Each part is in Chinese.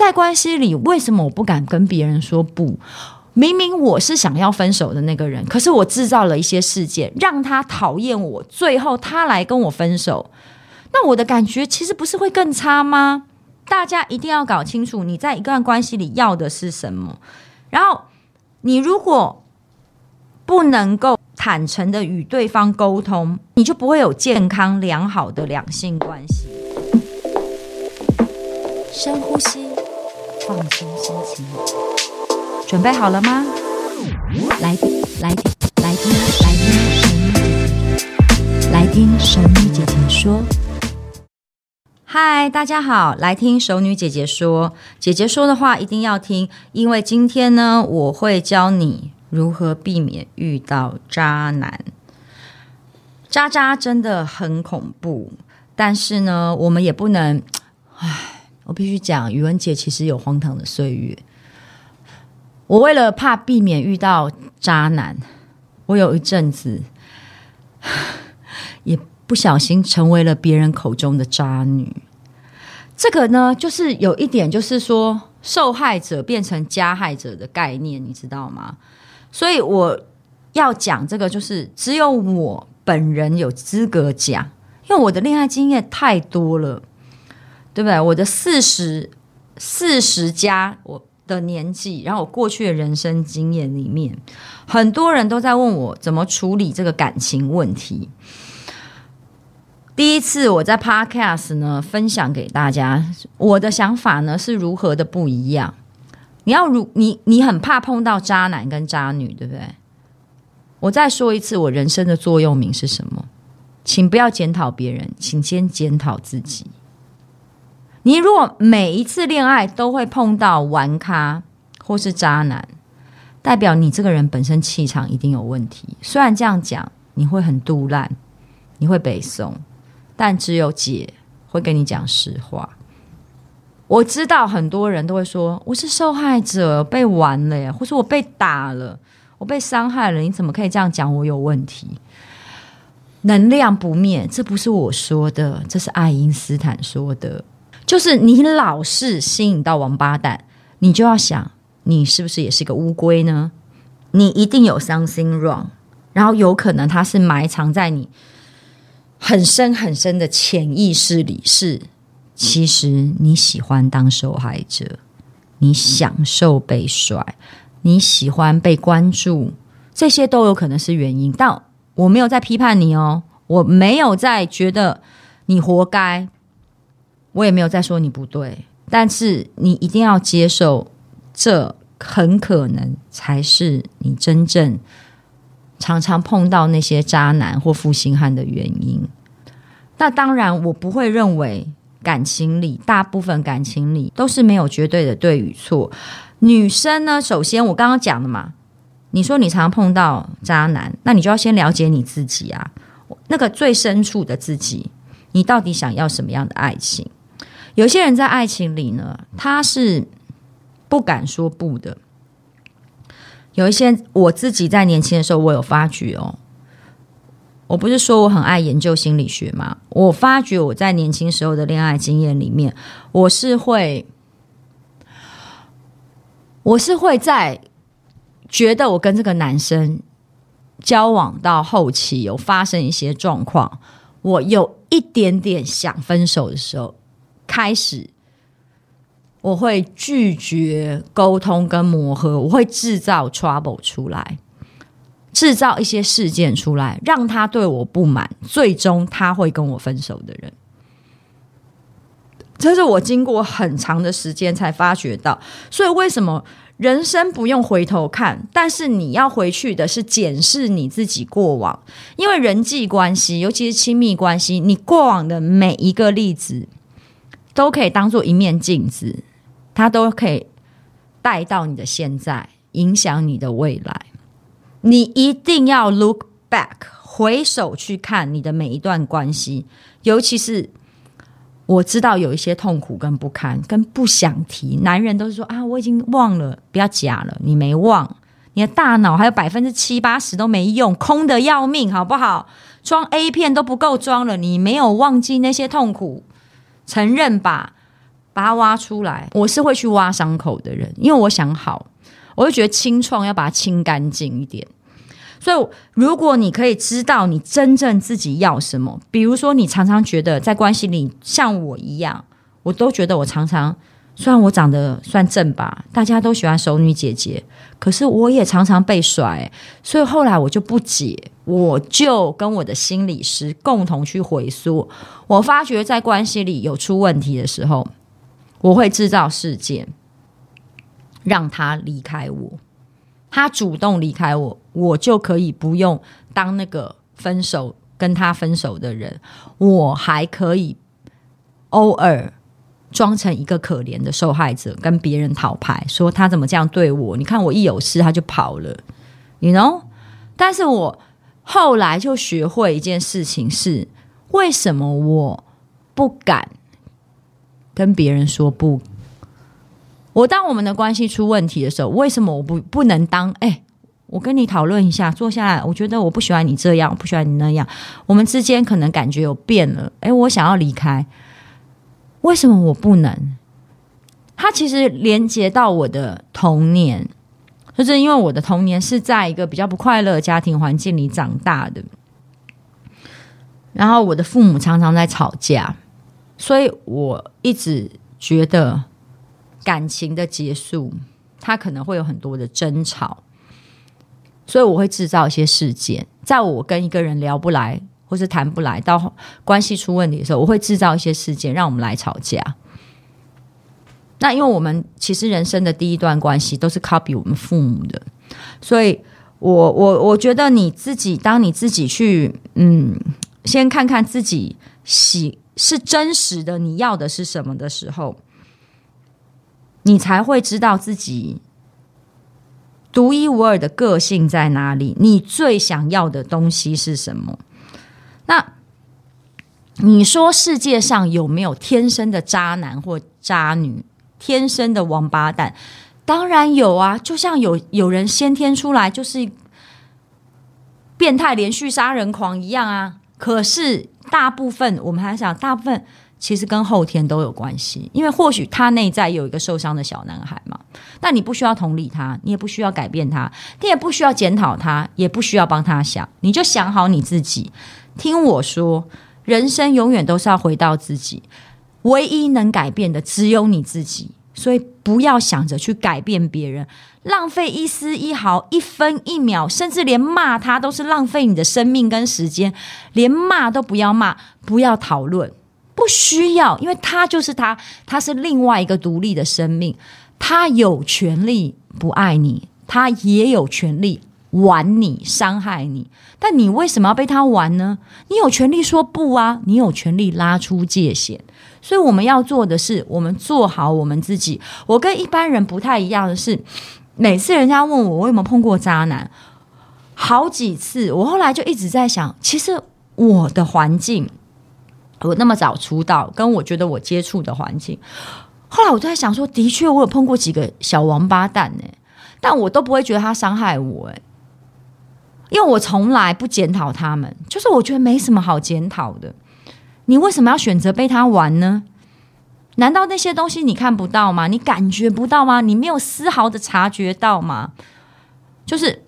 在关系里，为什么我不敢跟别人说不？明明我是想要分手的那个人，可是我制造了一些事件，让他讨厌我，最后他来跟我分手，那我的感觉其实不是会更差吗？大家一定要搞清楚，你在一段关系里要的是什么。然后，你如果不能够坦诚的与对方沟通，你就不会有健康良好的两性关系。深呼吸，放松心情，准备好了吗？来听，来，来听，来听，来听神女姐姐说。嗨，大家好，来听熟女姐姐说。姐姐说的话一定要听，因为今天呢，我会教你如何避免遇到渣男。渣渣真的很恐怖，但是呢，我们也不能……唉，我必须讲，宇文姐其实有荒唐的岁月。我为了怕避免遇到渣男，我有一阵子 也。不小心成为了别人口中的渣女，这个呢，就是有一点，就是说受害者变成加害者的概念，你知道吗？所以我要讲这个，就是只有我本人有资格讲，因为我的恋爱经验太多了，对不对？我的四十四十加我的年纪，然后我过去的人生经验里面，很多人都在问我怎么处理这个感情问题。第一次我在 Podcast 呢分享给大家，我的想法呢是如何的不一样。你要如你你很怕碰到渣男跟渣女，对不对？我再说一次，我人生的座右铭是什么？请不要检讨别人，请先检讨自己。你如果每一次恋爱都会碰到玩咖或是渣男，代表你这个人本身气场一定有问题。虽然这样讲，你会很赌烂，你会北宋。但只有姐会跟你讲实话。我知道很多人都会说我是受害者，被玩了呀，或是我被打了，我被伤害了。你怎么可以这样讲？我有问题？能量不灭，这不是我说的，这是爱因斯坦说的。就是你老是吸引到王八蛋，你就要想，你是不是也是个乌龟呢？你一定有 something wrong，然后有可能它是埋藏在你。很深很深的潜意识里是，其实你喜欢当受害者，你享受被甩，你喜欢被关注，这些都有可能是原因。但我没有在批判你哦，我没有在觉得你活该，我也没有在说你不对。但是你一定要接受，这很可能才是你真正。常常碰到那些渣男或负心汉的原因，那当然我不会认为感情里大部分感情里都是没有绝对的对与错。女生呢，首先我刚刚讲的嘛，你说你常常碰到渣男，那你就要先了解你自己啊，那个最深处的自己，你到底想要什么样的爱情？有些人在爱情里呢，他是不敢说不的。有一些我自己在年轻的时候，我有发觉哦。我不是说我很爱研究心理学吗？我发觉我在年轻时候的恋爱经验里面，我是会，我是会在觉得我跟这个男生交往到后期有发生一些状况，我有一点点想分手的时候，开始。我会拒绝沟通跟磨合，我会制造 trouble 出来，制造一些事件出来，让他对我不满，最终他会跟我分手的人。这是我经过很长的时间才发觉到，所以为什么人生不用回头看，但是你要回去的是检视你自己过往，因为人际关系，尤其是亲密关系，你过往的每一个例子都可以当做一面镜子。它都可以带到你的现在，影响你的未来。你一定要 look back，回首去看你的每一段关系，尤其是我知道有一些痛苦跟不堪，跟不想提。男人都是说啊，我已经忘了，不要假了，你没忘，你的大脑还有百分之七八十都没用，空得要命，好不好？装 A 片都不够装了，你没有忘记那些痛苦，承认吧。把它挖出来。我是会去挖伤口的人，因为我想好，我就觉得清创要把它清干净一点。所以，如果你可以知道你真正自己要什么，比如说你常常觉得在关系里像我一样，我都觉得我常常虽然我长得算正吧，大家都喜欢熟女姐姐，可是我也常常被甩。所以后来我就不解，我就跟我的心理师共同去回溯，我发觉在关系里有出问题的时候，我会制造事件让他离开我。他主动离开我，我就可以不用当那个分手跟他分手的人，我还可以偶尔装成一个可怜的受害者，跟别人讨牌，说他怎么这样对我？你看我一有事他就跑了，you know？但是我后来就学会一件事情是：为什么我不敢跟别人说不？我当我们的关系出问题的时候，为什么我不不能当？哎，我跟你讨论一下，坐下来。我觉得我不喜欢你这样，我不喜欢你那样。我们之间可能感觉有变了。哎，我想要离开，为什么我不能？它其实连接到我的童年，就是因为我的童年是在一个比较不快乐的家庭环境里长大的，然后我的父母常常在吵架，所以我一直觉得。感情的结束，它可能会有很多的争吵，所以我会制造一些事件。在我跟一个人聊不来或是谈不来，到关系出问题的时候，我会制造一些事件，让我们来吵架。那因为我们其实人生的第一段关系都是 copy 我们父母的，所以我我我觉得你自己，当你自己去嗯，先看看自己喜是真实的，你要的是什么的时候。你才会知道自己独一无二的个性在哪里，你最想要的东西是什么？那你说世界上有没有天生的渣男或渣女，天生的王八蛋？当然有啊！就像有有人先天出来就是变态连续杀人狂一样啊。可是大部分我们还想，大部分。其实跟后天都有关系，因为或许他内在有一个受伤的小男孩嘛。但你不需要同理他，你也不需要改变他，你也不需要检讨他，也不需要帮他想，你就想好你自己。听我说，人生永远都是要回到自己，唯一能改变的只有你自己。所以不要想着去改变别人，浪费一丝一毫、一分一秒，甚至连骂他都是浪费你的生命跟时间。连骂都不要骂，不要讨论。不需要，因为他就是他，他是另外一个独立的生命，他有权利不爱你，他也有权利玩你、伤害你。但你为什么要被他玩呢？你有权利说不啊，你有权利拉出界限。所以我们要做的是，我们做好我们自己。我跟一般人不太一样的是，每次人家问我我有没有碰过渣男，好几次，我后来就一直在想，其实我的环境。我那么早出道，跟我觉得我接触的环境，后来我就在想说，的确我有碰过几个小王八蛋呢，但我都不会觉得他伤害我哎，因为我从来不检讨他们，就是我觉得没什么好检讨的。你为什么要选择被他玩呢？难道那些东西你看不到吗？你感觉不到吗？你没有丝毫的察觉到吗？就是。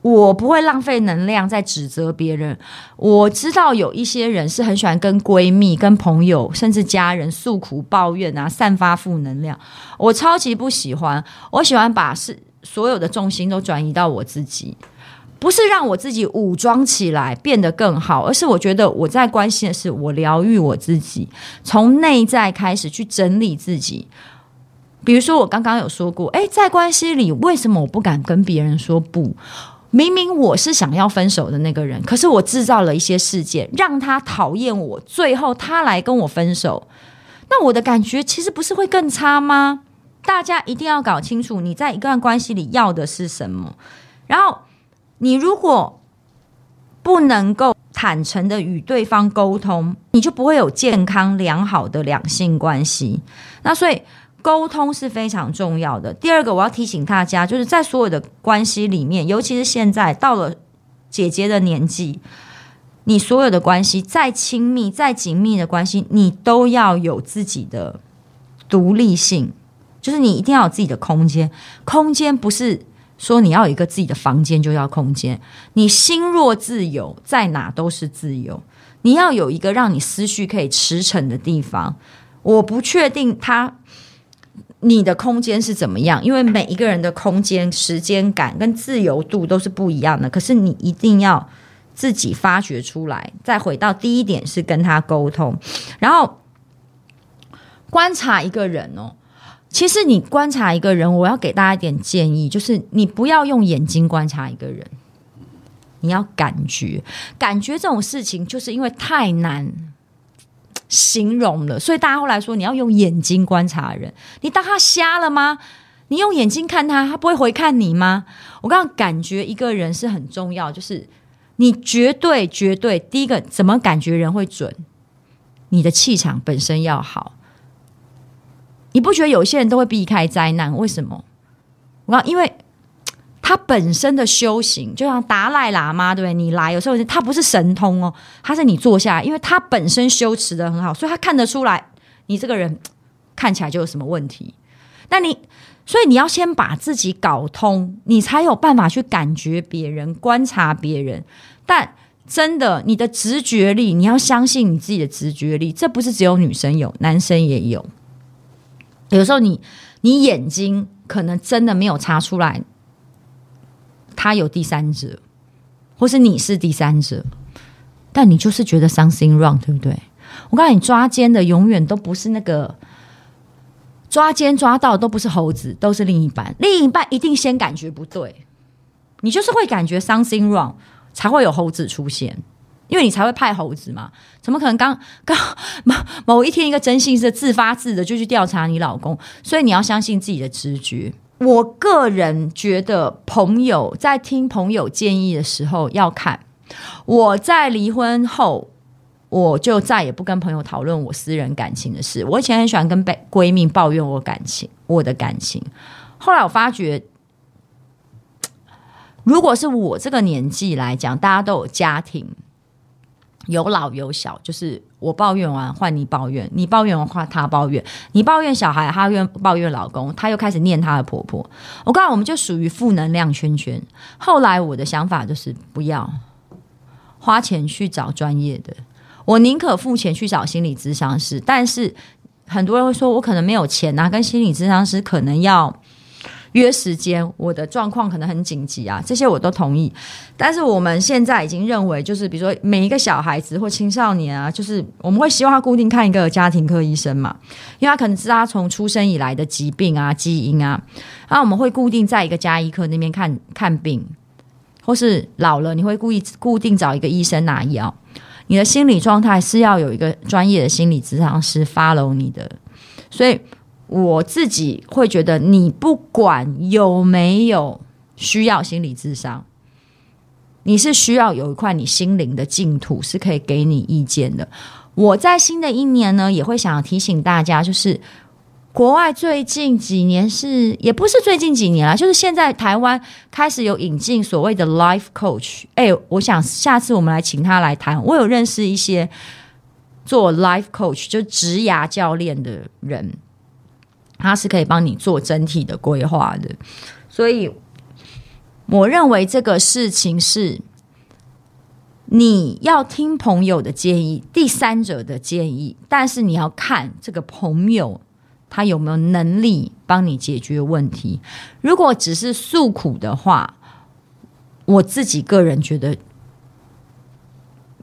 我不会浪费能量在指责别人。我知道有一些人是很喜欢跟闺蜜、跟朋友，甚至家人诉苦、抱怨啊，散发负能量。我超级不喜欢。我喜欢把事所有的重心都转移到我自己，不是让我自己武装起来变得更好，而是我觉得我在关心的是我疗愈我自己，从内在开始去整理自己。比如说，我刚刚有说过，诶，在关系里，为什么我不敢跟别人说不？明明我是想要分手的那个人，可是我制造了一些事件，让他讨厌我，最后他来跟我分手，那我的感觉其实不是会更差吗？大家一定要搞清楚，你在一段关系里要的是什么。然后，你如果不能够坦诚的与对方沟通，你就不会有健康良好的两性关系。那所以。沟通是非常重要的。第二个，我要提醒大家，就是在所有的关系里面，尤其是现在到了姐姐的年纪，你所有的关系再亲密、再紧密的关系，你都要有自己的独立性，就是你一定要有自己的空间。空间不是说你要有一个自己的房间就要空间，你心若自由，在哪都是自由。你要有一个让你思绪可以驰骋的地方。我不确定他你的空间是怎么样，因为每一个人的空间、时间感跟自由度都是不一样的。可是你一定要自己发掘出来。再回到第一点，是跟他沟通，然后观察一个人哦。其实你观察一个人，我要给大家一点建议，就是你不要用眼睛观察一个人，你要感觉。感觉这种事情，就是因为太难形容了，所以大家后来说你要用眼睛观察人。你当他瞎了吗？你用眼睛看他，他不会回看你吗？我刚刚感觉一个人是很重要，就是你绝对绝对第一个怎么感觉人会准？你的气场本身要好。你不觉得有些人都会避开灾难？为什么？我，因为他本身的修行，就像达赖喇嘛，对不对？你来有时候他不是神通哦，他是你坐下来，因为他本身修持得很好，所以他看得出来你这个人看起来就有什么问题。那你所以你要先把自己搞通，你才有办法去感觉别人、观察别人。但真的，你的直觉力，你要相信你自己的直觉力，这不是只有女生有，男生也有。有时候你你眼睛可能真的没有查出来，他有第三者，或是你是第三者，但你就是觉得 something wrong，对不对？我告诉你，抓奸的永远都不是那个抓奸抓到都不是猴子，都是另一半，另一半一定先感觉不对，你就是会感觉 something wrong，才会有猴子出现。因为你才会派猴子嘛，怎么可能刚 刚某某一天一个征信是自发自的就去调查你老公？所以你要相信自己的直觉。我个人觉得，朋友在听朋友建议的时候要看。我在离婚后，我就再也不跟朋友讨论我私人感情的事。我以前很喜欢跟闺蜜抱怨我感情，我的感情。后来我发觉，如果是我这个年纪来讲，大家都有家庭。有老有小，就是我抱怨完换你抱怨，你抱怨完换他抱怨，你抱怨小孩，他怨抱怨老公，他又开始念他的婆婆。我告诉你，我们就属于负能量圈圈。后来我的想法就是不要花钱去找专业的，我宁可付钱去找心理咨商师。但是很多人会说，我可能没有钱啊，跟心理咨商师可能要。约时间，我的状况可能很紧急啊，这些我都同意。但是我们现在已经认为，就是比如说每一个小孩子或青少年啊，就是我们会希望他固定看一个家庭科医生嘛，因为他可能是他从出生以来的疾病啊、基因啊，然后我们会固定在一个家医科那边看看病，或是老了你会故意固定找一个医生拿药。你的心理状态是要有一个专业的心理咨商师 follow 你的，所以。我自己会觉得，你不管有没有需要心理智商，你是需要有一块你心灵的净土，是可以给你意见的。我在新的一年呢，也会想要提醒大家，就是国外最近几年是，也不是最近几年啦，就是现在台湾开始有引进所谓的 life coach。哎，我想下次我们来请他来谈。我有认识一些做 life coach，就职涯教练的人。他是可以帮你做整体的规划的，所以我认为这个事情是你要听朋友的建议、第三者的建议，但是你要看这个朋友他有没有能力帮你解决问题。如果只是诉苦的话，我自己个人觉得。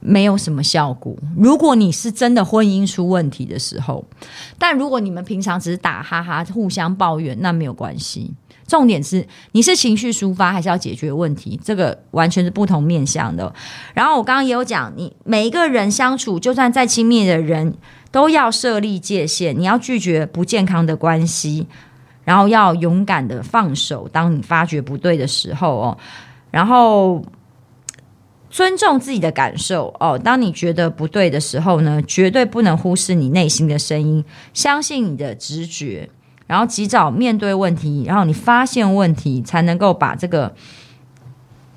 没有什么效果。如果你是真的婚姻出问题的时候，但如果你们平常只是打哈哈、互相抱怨，那没有关系。重点是你是情绪抒发，还是要解决问题？这个完全是不同面向的。然后我刚刚也有讲，你每一个人相处，就算再亲密的人，都要设立界限。你要拒绝不健康的关系，然后要勇敢的放手。当你发觉不对的时候哦，然后。尊重自己的感受哦。当你觉得不对的时候呢，绝对不能忽视你内心的声音，相信你的直觉，然后及早面对问题，然后你发现问题，才能够把这个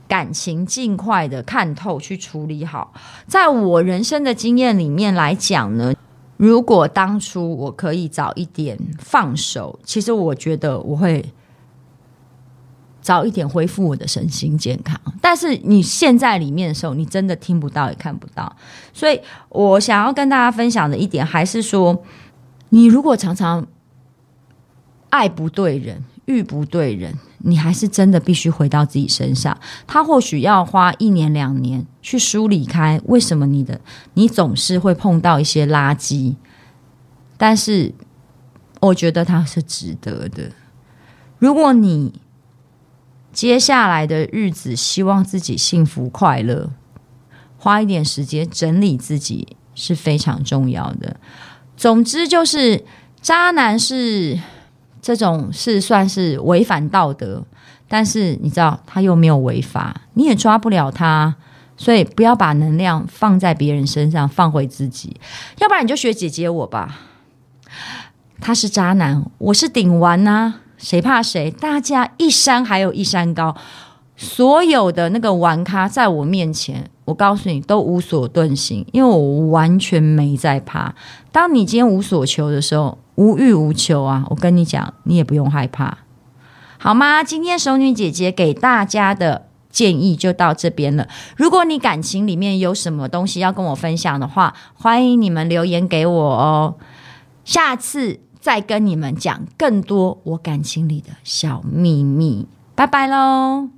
感情尽快的看透去处理好。在我人生的经验里面来讲呢，如果当初我可以早一点放手，其实我觉得我会早一点恢复我的身心健康。但是你现在里面的时候，你真的听不到也看不到。所以我想要跟大家分享的一点，还是说，你如果常常爱不对人。遇不对人，你还是真的必须回到自己身上。他或许要花一年两年去梳理开为什么你的你总是会碰到一些垃圾，但是我觉得他是值得的。如果你接下来的日子希望自己幸福快乐，花一点时间整理自己是非常重要的。总之就是，渣男是。这种是算是违反道德，但是你知道他又没有违法，你也抓不了他，所以不要把能量放在别人身上，放回自己。要不然你就学姐姐我吧，他是渣男，我是顶丸啊，谁怕谁？大家一山还有一山高，所有的那个玩咖在我面前，我告诉你都无所遁形，因为我完全没在怕。当你今天无所求的时候。无欲无求啊！我跟你讲，你也不用害怕，好吗？今天熟女姐姐给大家的建议就到这边了。如果你感情里面有什么东西要跟我分享的话，欢迎你们留言给我哦。下次再跟你们讲更多我感情里的小秘密。拜拜喽！